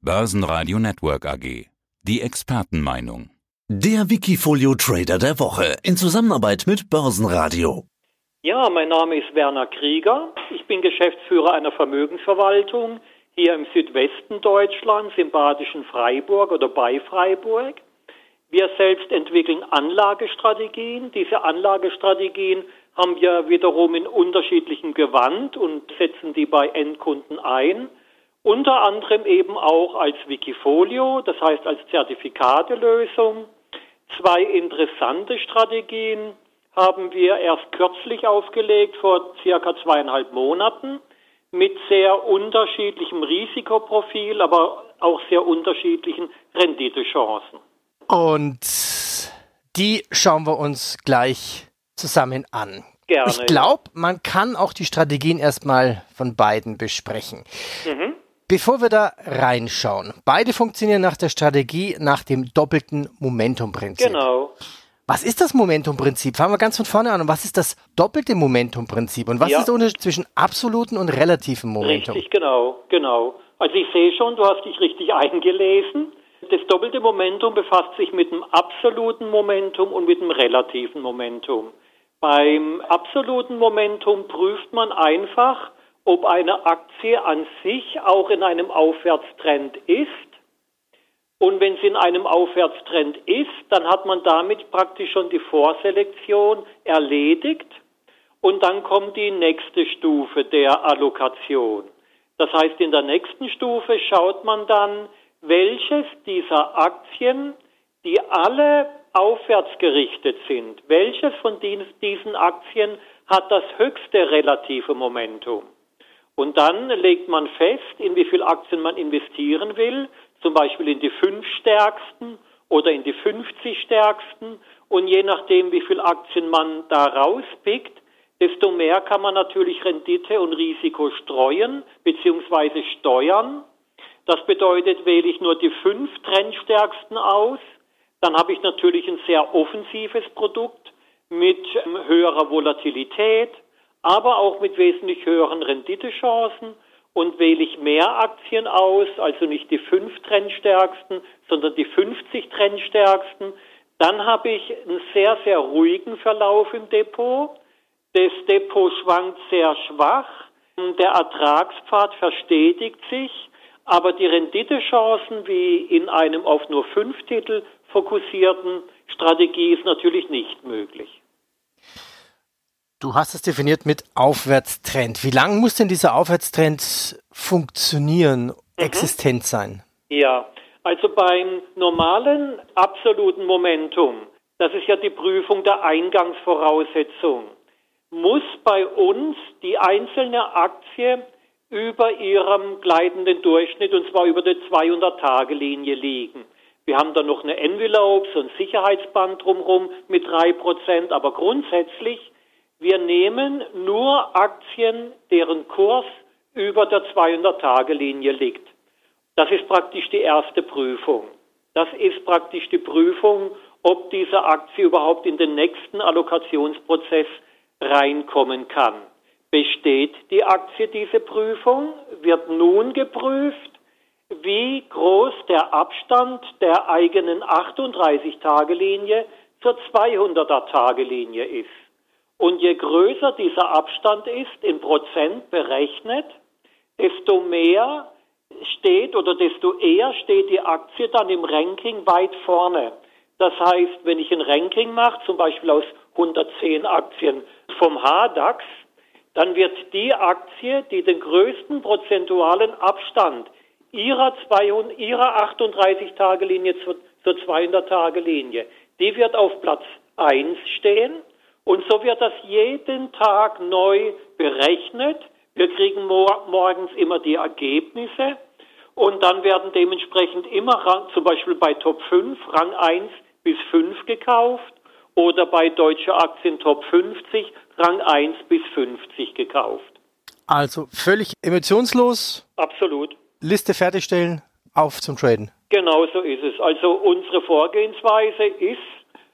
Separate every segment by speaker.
Speaker 1: Börsenradio Network AG. Die Expertenmeinung.
Speaker 2: Der Wikifolio Trader der Woche in Zusammenarbeit mit Börsenradio.
Speaker 3: Ja, mein Name ist Werner Krieger. Ich bin Geschäftsführer einer Vermögensverwaltung hier im Südwesten Deutschlands, im badischen Freiburg oder bei Freiburg. Wir selbst entwickeln Anlagestrategien. Diese Anlagestrategien haben wir wiederum in unterschiedlichem Gewand und setzen die bei Endkunden ein. Unter anderem eben auch als Wikifolio, das heißt als Zertifikatelösung. Zwei interessante Strategien haben wir erst kürzlich aufgelegt, vor circa zweieinhalb Monaten, mit sehr unterschiedlichem Risikoprofil, aber auch sehr unterschiedlichen Renditechancen.
Speaker 4: Und die schauen wir uns gleich zusammen an. Gerne. Ich glaube, man kann auch die Strategien erstmal von beiden besprechen. Mhm. Bevor wir da reinschauen, beide funktionieren nach der Strategie nach dem doppelten Momentumprinzip.
Speaker 3: Genau.
Speaker 4: Was ist das Momentumprinzip? Fangen wir ganz von vorne an. Und was ist das doppelte Momentumprinzip? Und was ja. ist der Unterschied zwischen absoluten und relativen Momentum?
Speaker 3: Richtig, genau, genau. Also ich sehe schon, du hast dich richtig eingelesen. Das doppelte Momentum befasst sich mit dem absoluten Momentum und mit dem relativen Momentum. Beim absoluten Momentum prüft man einfach, ob eine Aktie an sich auch in einem Aufwärtstrend ist. Und wenn sie in einem Aufwärtstrend ist, dann hat man damit praktisch schon die Vorselektion erledigt. Und dann kommt die nächste Stufe der Allokation. Das heißt, in der nächsten Stufe schaut man dann, welches dieser Aktien, die alle aufwärts gerichtet sind, welches von diesen Aktien hat das höchste relative Momentum. Und dann legt man fest, in wie viele Aktien man investieren will, zum Beispiel in die fünf stärksten oder in die 50 stärksten. Und je nachdem, wie viele Aktien man da rauspickt, desto mehr kann man natürlich Rendite und Risiko streuen bzw. steuern. Das bedeutet, wähle ich nur die fünf trendstärksten aus, dann habe ich natürlich ein sehr offensives Produkt mit ähm, höherer Volatilität, aber auch mit wesentlich höheren Renditechancen. Und wähle ich mehr Aktien aus, also nicht die fünf trendstärksten, sondern die 50 trendstärksten, dann habe ich einen sehr, sehr ruhigen Verlauf im Depot. Das Depot schwankt sehr schwach. Der Ertragspfad verstetigt sich aber die Renditechancen wie in einem auf nur fünf Titel fokussierten Strategie ist natürlich nicht möglich.
Speaker 4: Du hast es definiert mit Aufwärtstrend. Wie lange muss denn dieser Aufwärtstrend funktionieren, mhm. existent sein?
Speaker 3: Ja, also beim normalen absoluten Momentum, das ist ja die Prüfung der Eingangsvoraussetzung, muss bei uns die einzelne Aktie über ihrem gleitenden Durchschnitt und zwar über der 200-Tage-Linie liegen. Wir haben da noch eine Envelope, so ein Sicherheitsband drumherum mit drei Prozent, aber grundsätzlich, wir nehmen nur Aktien, deren Kurs über der 200-Tage-Linie liegt. Das ist praktisch die erste Prüfung. Das ist praktisch die Prüfung, ob diese Aktie überhaupt in den nächsten Allokationsprozess reinkommen kann. Besteht die Aktie diese Prüfung, wird nun geprüft, wie groß der Abstand der eigenen 38-Tage-Linie zur 200er-Tage-Linie ist. Und je größer dieser Abstand ist, in Prozent berechnet, desto mehr steht oder desto eher steht die Aktie dann im Ranking weit vorne. Das heißt, wenn ich ein Ranking mache, zum Beispiel aus 110 Aktien vom HDAX, dann wird die Aktie, die den größten prozentualen Abstand ihrer, ihrer 38-Tage-Linie zur, zur 200-Tage-Linie, die wird auf Platz 1 stehen und so wird das jeden Tag neu berechnet. Wir kriegen mor morgens immer die Ergebnisse und dann werden dementsprechend immer zum Beispiel bei Top 5 Rang 1 bis 5 gekauft oder bei Deutsche Aktien Top 50 Rang 1 bis 50 gekauft.
Speaker 4: Also völlig emotionslos.
Speaker 3: Absolut.
Speaker 4: Liste fertigstellen, auf zum Traden.
Speaker 3: Genau so ist es. Also unsere Vorgehensweise ist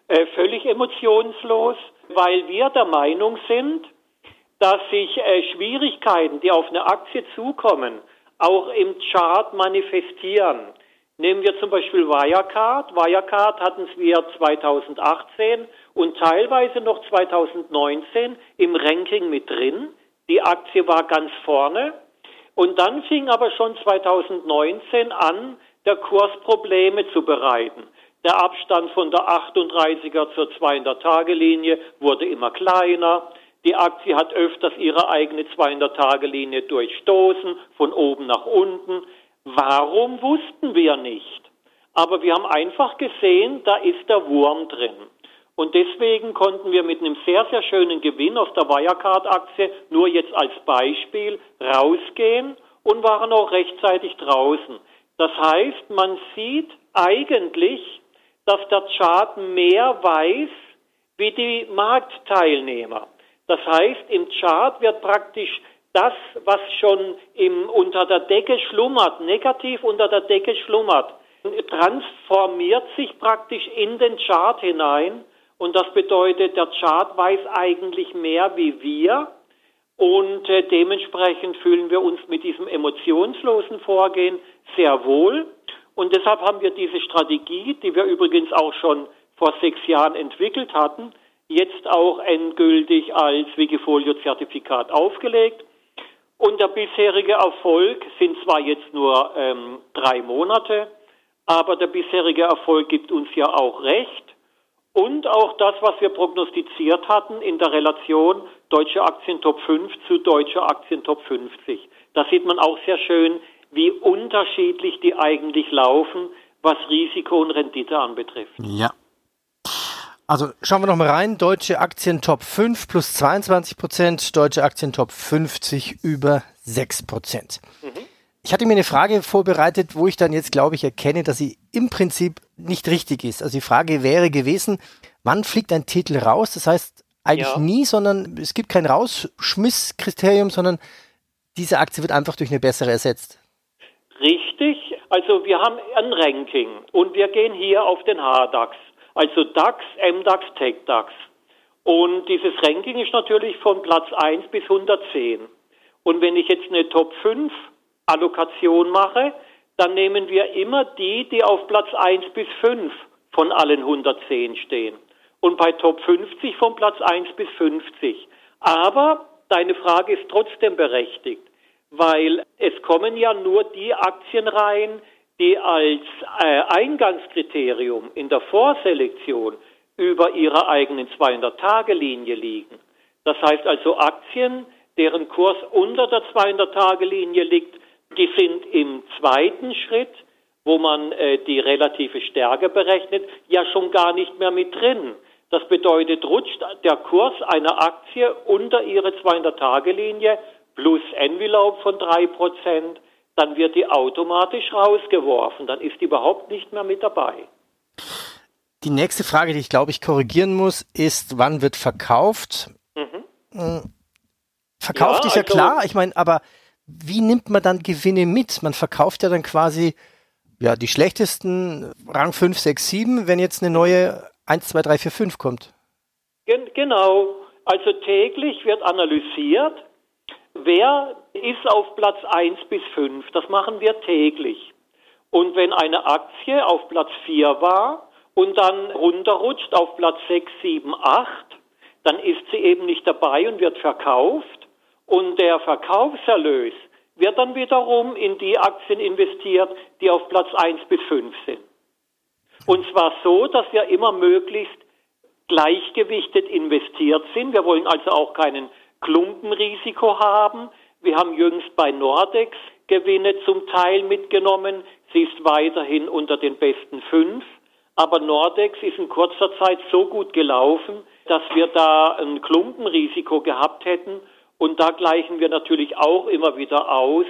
Speaker 3: äh, völlig emotionslos, weil wir der Meinung sind, dass sich äh, Schwierigkeiten, die auf eine Aktie zukommen, auch im Chart manifestieren. Nehmen wir zum Beispiel Wirecard. Wirecard hatten wir 2018 und teilweise noch 2019 im Ranking mit drin. Die Aktie war ganz vorne. Und dann fing aber schon 2019 an, der Kurs Probleme zu bereiten. Der Abstand von der 38er zur 200-Tage-Linie wurde immer kleiner. Die Aktie hat öfters ihre eigene 200-Tage-Linie durchstoßen, von oben nach unten. Warum wussten wir nicht? Aber wir haben einfach gesehen, da ist der Wurm drin. Und deswegen konnten wir mit einem sehr, sehr schönen Gewinn aus der Wirecard-Aktie nur jetzt als Beispiel rausgehen und waren auch rechtzeitig draußen. Das heißt, man sieht eigentlich, dass der Chart mehr weiß wie die Marktteilnehmer. Das heißt, im Chart wird praktisch das, was schon im, unter der Decke schlummert, negativ unter der Decke schlummert, transformiert sich praktisch in den Chart hinein. Und das bedeutet, der Chart weiß eigentlich mehr wie wir. Und äh, dementsprechend fühlen wir uns mit diesem emotionslosen Vorgehen sehr wohl. Und deshalb haben wir diese Strategie, die wir übrigens auch schon vor sechs Jahren entwickelt hatten, jetzt auch endgültig als Wikifolio-Zertifikat aufgelegt. Und der bisherige Erfolg sind zwar jetzt nur ähm, drei Monate, aber der bisherige Erfolg gibt uns ja auch recht. Und auch das, was wir prognostiziert hatten in der Relation Deutsche Aktien Top 5 zu Deutsche Aktien Top 50. Da sieht man auch sehr schön, wie unterschiedlich die eigentlich laufen, was Risiko und Rendite anbetrifft.
Speaker 4: Ja. Also schauen wir nochmal rein. Deutsche Aktien Top 5 plus 22 Prozent, Deutsche Aktien Top 50 über 6 Prozent. Mhm. Ich hatte mir eine Frage vorbereitet, wo ich dann jetzt, glaube ich, erkenne, dass sie im Prinzip nicht richtig ist. Also die Frage wäre gewesen, wann fliegt ein Titel raus? Das heißt eigentlich ja. nie, sondern es gibt kein Rausschmisskriterium, sondern diese Aktie wird einfach durch eine bessere ersetzt.
Speaker 3: Richtig. Also wir haben ein Ranking und wir gehen hier auf den HDAX. Also DAX, MDAX, TechDAX. Und dieses Ranking ist natürlich von Platz 1 bis 110. Und wenn ich jetzt eine Top 5 Allokation mache, dann nehmen wir immer die, die auf Platz 1 bis 5 von allen 110 stehen. Und bei Top 50 von Platz 1 bis 50. Aber deine Frage ist trotzdem berechtigt, weil es kommen ja nur die Aktien rein, die als äh, Eingangskriterium in der Vorselektion über ihrer eigenen 200-Tage-Linie liegen. Das heißt also Aktien, deren Kurs unter der 200-Tage-Linie liegt, die sind im zweiten Schritt, wo man äh, die relative Stärke berechnet, ja schon gar nicht mehr mit drin. Das bedeutet, rutscht der Kurs einer Aktie unter ihre 200-Tage-Linie plus Envelope von 3%, dann wird die automatisch rausgeworfen. Dann ist die überhaupt nicht mehr mit dabei.
Speaker 4: Die nächste Frage, die ich glaube ich korrigieren muss, ist, wann wird verkauft? Mhm. Hm, verkauft ja, ist ja also, klar, ich meine, aber wie nimmt man dann Gewinne mit? Man verkauft ja dann quasi ja, die schlechtesten Rang 5, 6, 7, wenn jetzt eine neue 1, 2, 3, 4, 5 kommt.
Speaker 3: Gen genau. Also täglich wird analysiert, wer ist auf Platz 1 bis 5. Das machen wir täglich. Und wenn eine Aktie auf Platz 4 war und dann runterrutscht auf Platz 6, 7, 8, dann ist sie eben nicht dabei und wird verkauft. Und der Verkaufserlös wird dann wiederum in die Aktien investiert, die auf Platz 1 bis 5 sind. Und zwar so, dass wir immer möglichst gleichgewichtet investiert sind. Wir wollen also auch keinen Klumpenrisiko haben. Wir haben jüngst bei Nordex Gewinne zum Teil mitgenommen. Sie ist weiterhin unter den besten fünf. Aber Nordex ist in kurzer Zeit so gut gelaufen, dass wir da ein Klumpenrisiko gehabt hätten. Und da gleichen wir natürlich auch immer wieder aus,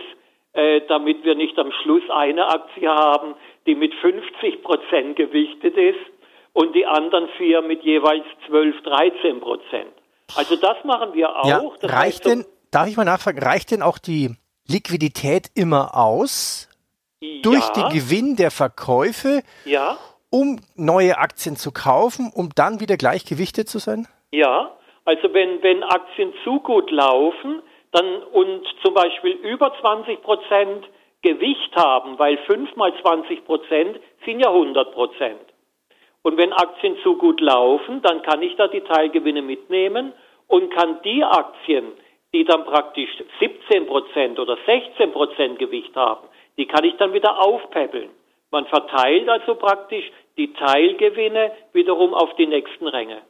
Speaker 3: äh, damit wir nicht am Schluss eine Aktie haben, die mit 50 Prozent gewichtet ist und die anderen vier mit jeweils 12, 13 Prozent. Also das machen wir auch.
Speaker 4: Ja, reicht denn, darf ich mal nachfragen, reicht denn auch die Liquidität immer aus ja. durch den Gewinn der Verkäufe,
Speaker 3: ja.
Speaker 4: um neue Aktien zu kaufen, um dann wieder gleichgewichtet zu sein?
Speaker 3: Ja, also wenn, wenn Aktien zu gut laufen, dann und zum Beispiel über 20 Prozent Gewicht haben, weil 5 mal 20 Prozent sind ja 100 Prozent. Und wenn Aktien zu gut laufen, dann kann ich da die Teilgewinne mitnehmen und kann die Aktien, die dann praktisch 17 Prozent oder 16 Prozent Gewicht haben, die kann ich dann wieder aufpäppeln. Man verteilt also praktisch die Teilgewinne wiederum auf die nächsten Ränge.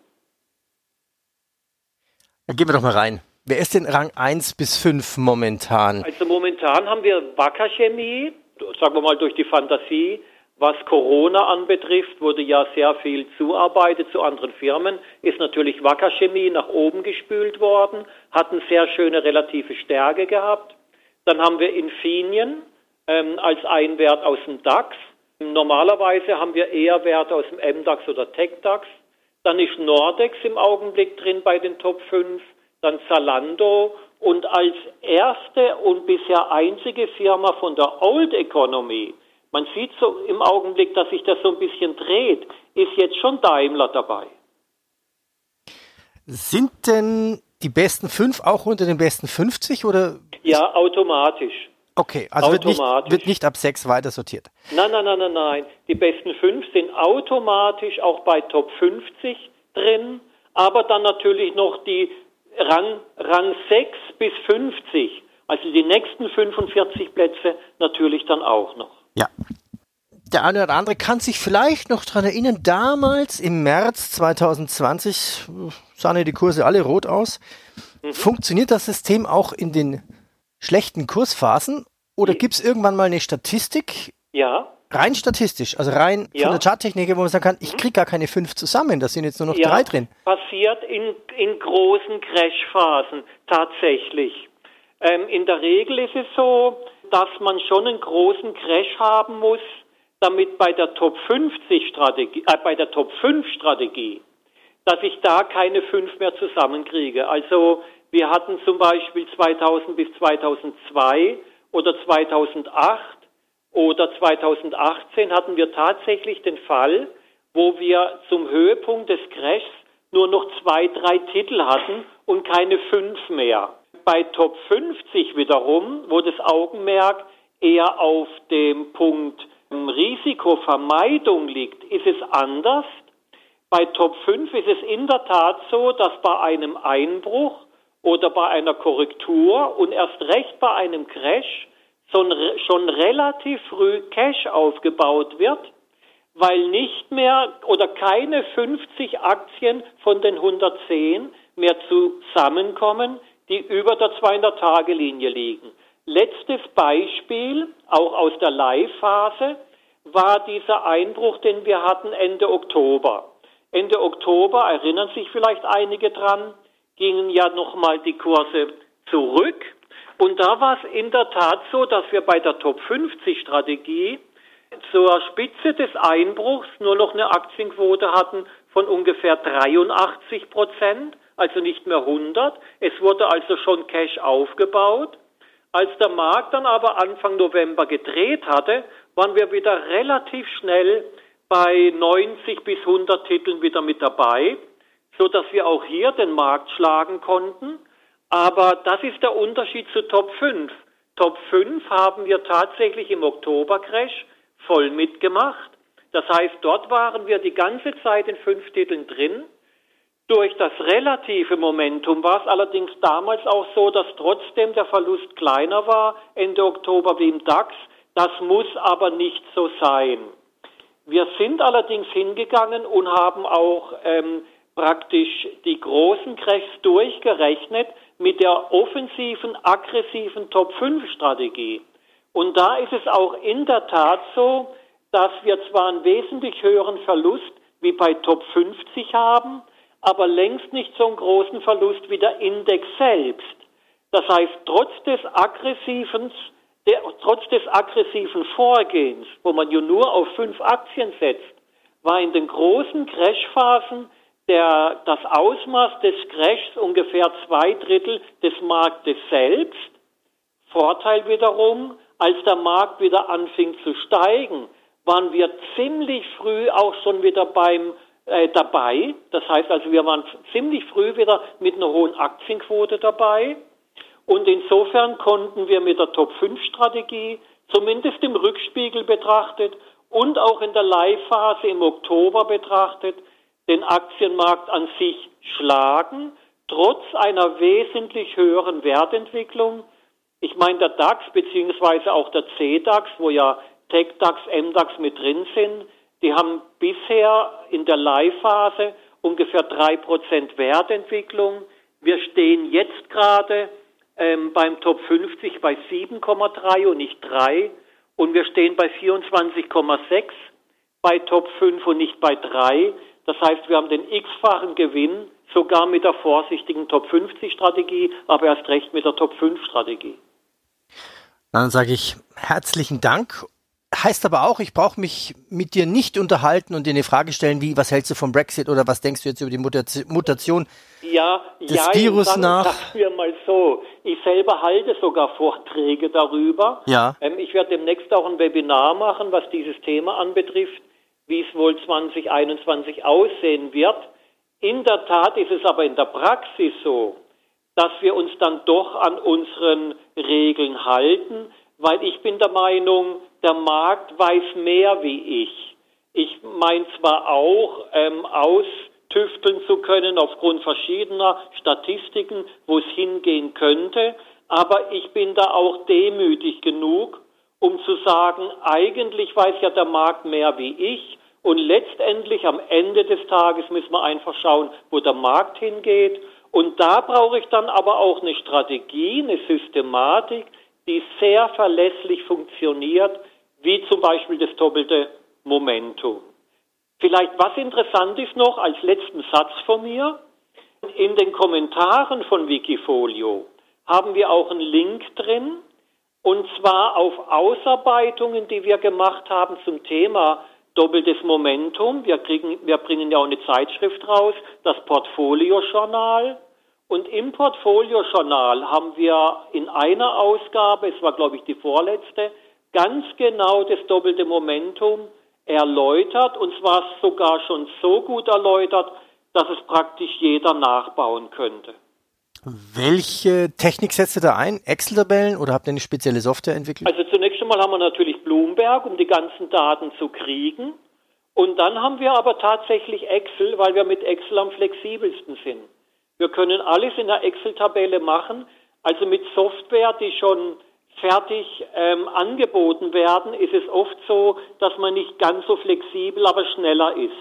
Speaker 4: Dann gehen wir doch mal rein. Wer ist denn Rang 1 bis 5 momentan?
Speaker 3: Also momentan haben wir Wacker Chemie, sagen wir mal durch die Fantasie. Was Corona anbetrifft, wurde ja sehr viel zuarbeitet zu anderen Firmen, ist natürlich Wacker Chemie nach oben gespült worden, hat eine sehr schöne relative Stärke gehabt. Dann haben wir Infineon ähm, als ein Wert aus dem DAX. Normalerweise haben wir eher Werte aus dem MDAX oder TechDAX. Dann ist Nordex im Augenblick drin bei den Top 5, dann Zalando und als erste und bisher einzige Firma von der Old Economy, man sieht so im Augenblick, dass sich das so ein bisschen dreht, ist jetzt schon Daimler dabei.
Speaker 4: Sind denn die besten fünf auch unter den besten 50 oder?
Speaker 3: Ja, automatisch.
Speaker 4: Okay, also wird nicht, wird nicht, ab 6 weiter sortiert.
Speaker 3: Nein, nein, nein, nein, nein. Die besten 5 sind automatisch auch bei Top 50 drin, aber dann natürlich noch die Rang, Rang 6 bis 50, also die nächsten 45 Plätze natürlich dann auch noch.
Speaker 4: Ja. Der eine oder andere kann sich vielleicht noch daran erinnern, damals im März 2020 sahen ja die Kurse alle rot aus. Mhm. Funktioniert das System auch in den schlechten Kursphasen? Oder gibt es irgendwann mal eine Statistik?
Speaker 3: Ja.
Speaker 4: Rein statistisch, also rein ja. von der Charttechnik, wo man sagen kann, ich mhm. kriege gar keine fünf zusammen, da sind jetzt nur noch ja, drei drin.
Speaker 3: Passiert in, in großen Crashphasen tatsächlich. Ähm, in der Regel ist es so, dass man schon einen großen Crash haben muss, damit bei der Top 50 Strategie, äh, bei der Top 5 Strategie, dass ich da keine fünf mehr zusammenkriege. Also wir hatten zum Beispiel 2000 bis 2002 oder 2008 oder 2018 hatten wir tatsächlich den Fall, wo wir zum Höhepunkt des Crashs nur noch zwei, drei Titel hatten und keine fünf mehr. Bei Top 50 wiederum, wo das Augenmerk eher auf dem Punkt Risikovermeidung liegt, ist es anders. Bei Top 5 ist es in der Tat so, dass bei einem Einbruch oder bei einer Korrektur und erst recht bei einem Crash schon, schon relativ früh Cash aufgebaut wird, weil nicht mehr oder keine 50 Aktien von den 110 mehr zusammenkommen, die über der 200-Tage-Linie liegen. Letztes Beispiel, auch aus der Live-Phase, war dieser Einbruch, den wir hatten Ende Oktober. Ende Oktober, erinnern sich vielleicht einige dran, gingen ja nochmal die Kurse zurück. Und da war es in der Tat so, dass wir bei der Top 50 Strategie zur Spitze des Einbruchs nur noch eine Aktienquote hatten von ungefähr 83 Prozent, also nicht mehr 100. Es wurde also schon Cash aufgebaut. Als der Markt dann aber Anfang November gedreht hatte, waren wir wieder relativ schnell bei 90 bis 100 Titeln wieder mit dabei so dass wir auch hier den Markt schlagen konnten. Aber das ist der Unterschied zu Top 5. Top 5 haben wir tatsächlich im Oktober-Crash voll mitgemacht. Das heißt, dort waren wir die ganze Zeit in fünf Titeln drin. Durch das relative Momentum war es allerdings damals auch so, dass trotzdem der Verlust kleiner war Ende Oktober wie im DAX. Das muss aber nicht so sein. Wir sind allerdings hingegangen und haben auch ähm, praktisch die großen Crashs durchgerechnet mit der offensiven, aggressiven Top-5-Strategie. Und da ist es auch in der Tat so, dass wir zwar einen wesentlich höheren Verlust wie bei Top 50 haben, aber längst nicht so einen großen Verlust wie der Index selbst. Das heißt, trotz des aggressiven, der, trotz des aggressiven Vorgehens, wo man ja nur auf fünf Aktien setzt, war in den großen Crashphasen der, das Ausmaß des Crashs ungefähr zwei Drittel des Marktes selbst. Vorteil wiederum, als der Markt wieder anfing zu steigen, waren wir ziemlich früh auch schon wieder beim äh, dabei. Das heißt also, wir waren ziemlich früh wieder mit einer hohen Aktienquote dabei. Und insofern konnten wir mit der Top 5 Strategie zumindest im Rückspiegel betrachtet und auch in der Live-Phase im Oktober betrachtet, den Aktienmarkt an sich schlagen, trotz einer wesentlich höheren Wertentwicklung. Ich meine, der DAX beziehungsweise auch der CDAX, wo ja TechDAX, MDAX mit drin sind, die haben bisher in der Live-Phase ungefähr 3% Wertentwicklung. Wir stehen jetzt gerade ähm, beim Top 50 bei 7,3 und nicht 3 und wir stehen bei 24,6 bei Top 5 und nicht bei 3. Das heißt, wir haben den x-fachen Gewinn sogar mit der vorsichtigen Top 50 Strategie, aber erst recht mit der Top 5 Strategie.
Speaker 4: Dann sage ich herzlichen Dank heißt aber auch, ich brauche mich mit dir nicht unterhalten und dir eine Frage stellen, wie, was hältst du vom Brexit oder was denkst du jetzt über die Mutation
Speaker 3: ja,
Speaker 4: des ja, Virus
Speaker 3: sagen,
Speaker 4: nach?
Speaker 3: Sagen wir mal so, ich selber halte sogar Vorträge darüber.
Speaker 4: Ja.
Speaker 3: Ähm, ich werde demnächst auch ein Webinar machen, was dieses Thema anbetrifft, wie es wohl 2021 aussehen wird. In der Tat ist es aber in der Praxis so, dass wir uns dann doch an unseren Regeln halten, weil ich bin der Meinung, der Markt weiß mehr wie ich. Ich meine zwar auch, ähm, austüfteln zu können aufgrund verschiedener Statistiken, wo es hingehen könnte, aber ich bin da auch demütig genug, um zu sagen, eigentlich weiß ja der Markt mehr wie ich und letztendlich am Ende des Tages müssen wir einfach schauen, wo der Markt hingeht und da brauche ich dann aber auch eine Strategie, eine Systematik, die sehr verlässlich funktioniert, wie zum Beispiel das doppelte Momentum. Vielleicht was interessant ist noch als letzten Satz von mir. In den Kommentaren von Wikifolio haben wir auch einen Link drin, und zwar auf Ausarbeitungen, die wir gemacht haben zum Thema doppeltes Momentum. Wir, kriegen, wir bringen ja auch eine Zeitschrift raus, das Portfolio-Journal. Und im Portfolio-Journal haben wir in einer Ausgabe, es war glaube ich die vorletzte, ganz genau das doppelte Momentum erläutert und zwar sogar schon so gut erläutert, dass es praktisch jeder nachbauen könnte.
Speaker 4: Welche Technik setzt ihr da ein? Excel-Tabellen oder habt ihr eine spezielle Software entwickelt?
Speaker 3: Also zunächst einmal haben wir natürlich Bloomberg, um die ganzen Daten zu kriegen. Und dann haben wir aber tatsächlich Excel, weil wir mit Excel am flexibelsten sind. Wir können alles in der Excel-Tabelle machen. Also mit Software, die schon fertig ähm, angeboten werden, ist es oft so, dass man nicht ganz so flexibel, aber schneller ist.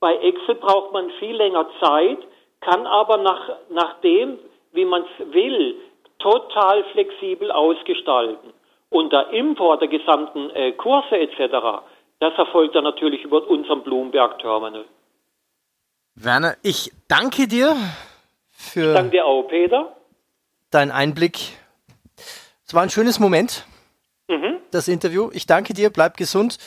Speaker 3: Bei Excel braucht man viel länger Zeit, kann aber nach, nach dem, wie man es will, total flexibel ausgestalten. Und der Import der gesamten äh, Kurse etc., das erfolgt dann natürlich über unseren Bloomberg-Terminal.
Speaker 4: Werner, ich danke dir für.
Speaker 3: Ich danke dir auch, Peter.
Speaker 4: Deinen Einblick es war ein schönes Moment, mhm. das Interview. Ich danke dir, bleib gesund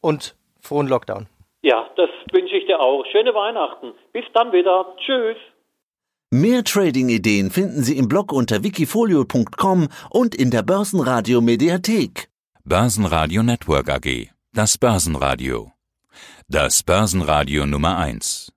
Speaker 4: und frohen Lockdown.
Speaker 3: Ja, das wünsche ich dir auch. Schöne Weihnachten. Bis dann wieder. Tschüss.
Speaker 2: Mehr Trading-Ideen finden Sie im Blog unter wikifolio.com und in der Börsenradio Mediathek.
Speaker 1: Börsenradio Network AG. Das Börsenradio. Das Börsenradio Nummer 1.